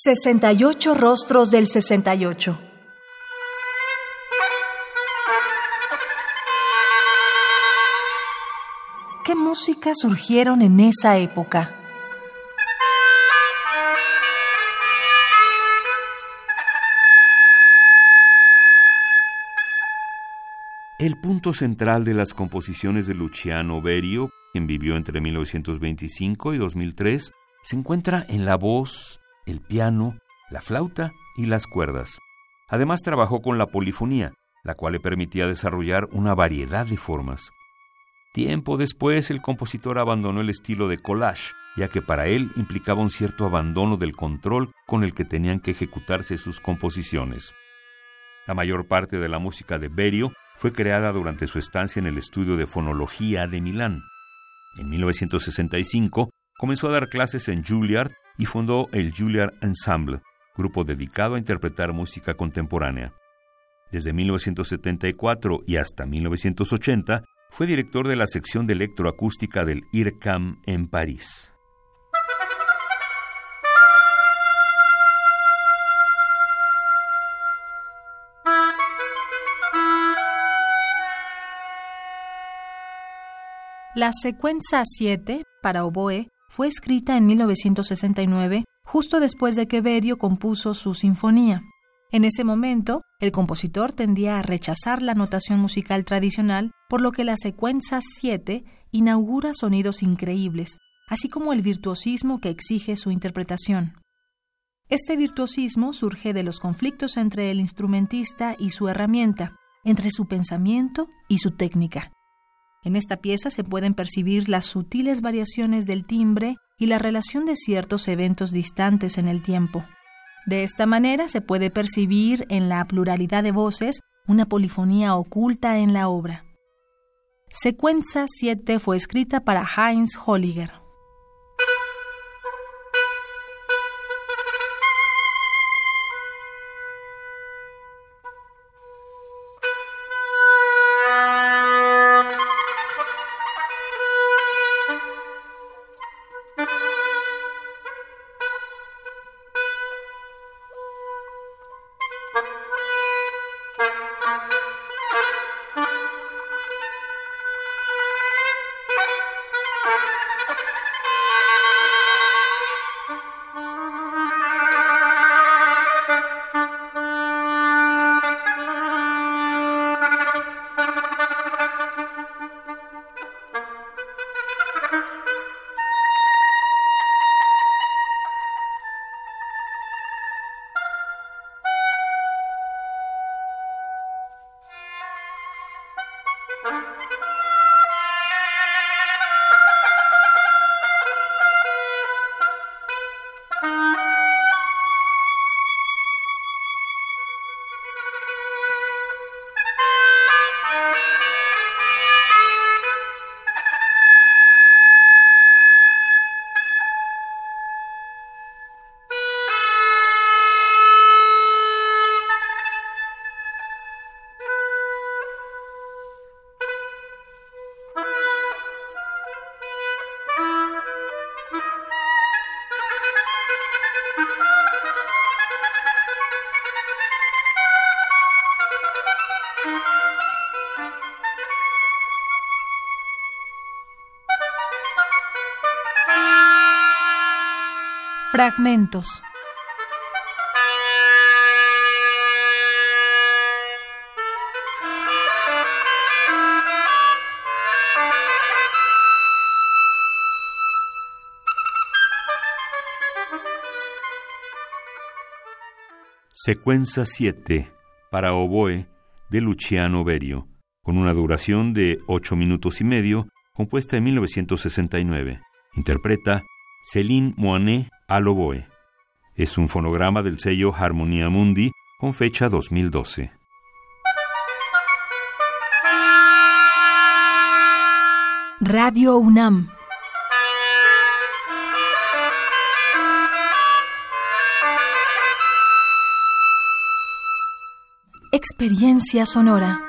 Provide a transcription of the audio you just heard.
68 rostros del 68. ¿Qué música surgieron en esa época? El punto central de las composiciones de Luciano Berio, quien vivió entre 1925 y 2003, se encuentra en la voz, el piano, la flauta y las cuerdas. Además trabajó con la polifonía, la cual le permitía desarrollar una variedad de formas. Tiempo después el compositor abandonó el estilo de collage, ya que para él implicaba un cierto abandono del control con el que tenían que ejecutarse sus composiciones. La mayor parte de la música de Berio fue creada durante su estancia en el estudio de fonología de Milán. En 1965 comenzó a dar clases en Juilliard y fundó el Juilliard Ensemble, grupo dedicado a interpretar música contemporánea. Desde 1974 y hasta 1980 fue director de la sección de electroacústica del IRCAM en París. La secuencia 7 para oboe fue escrita en 1969, justo después de que Berio compuso su sinfonía. En ese momento, el compositor tendía a rechazar la notación musical tradicional, por lo que la secuencia 7 inaugura sonidos increíbles, así como el virtuosismo que exige su interpretación. Este virtuosismo surge de los conflictos entre el instrumentista y su herramienta, entre su pensamiento y su técnica. En esta pieza se pueden percibir las sutiles variaciones del timbre y la relación de ciertos eventos distantes en el tiempo. De esta manera se puede percibir en la pluralidad de voces una polifonía oculta en la obra. Secuencia 7 fue escrita para Heinz Holliger. Fragmentos. Secuencia 7 para oboe de Luciano Berio, con una duración de 8 minutos y medio, compuesta en 1969. Interpreta Céline Moinet al oboe. Es un fonograma del sello Harmonia Mundi con fecha 2012. Radio UNAM Experiencia sonora.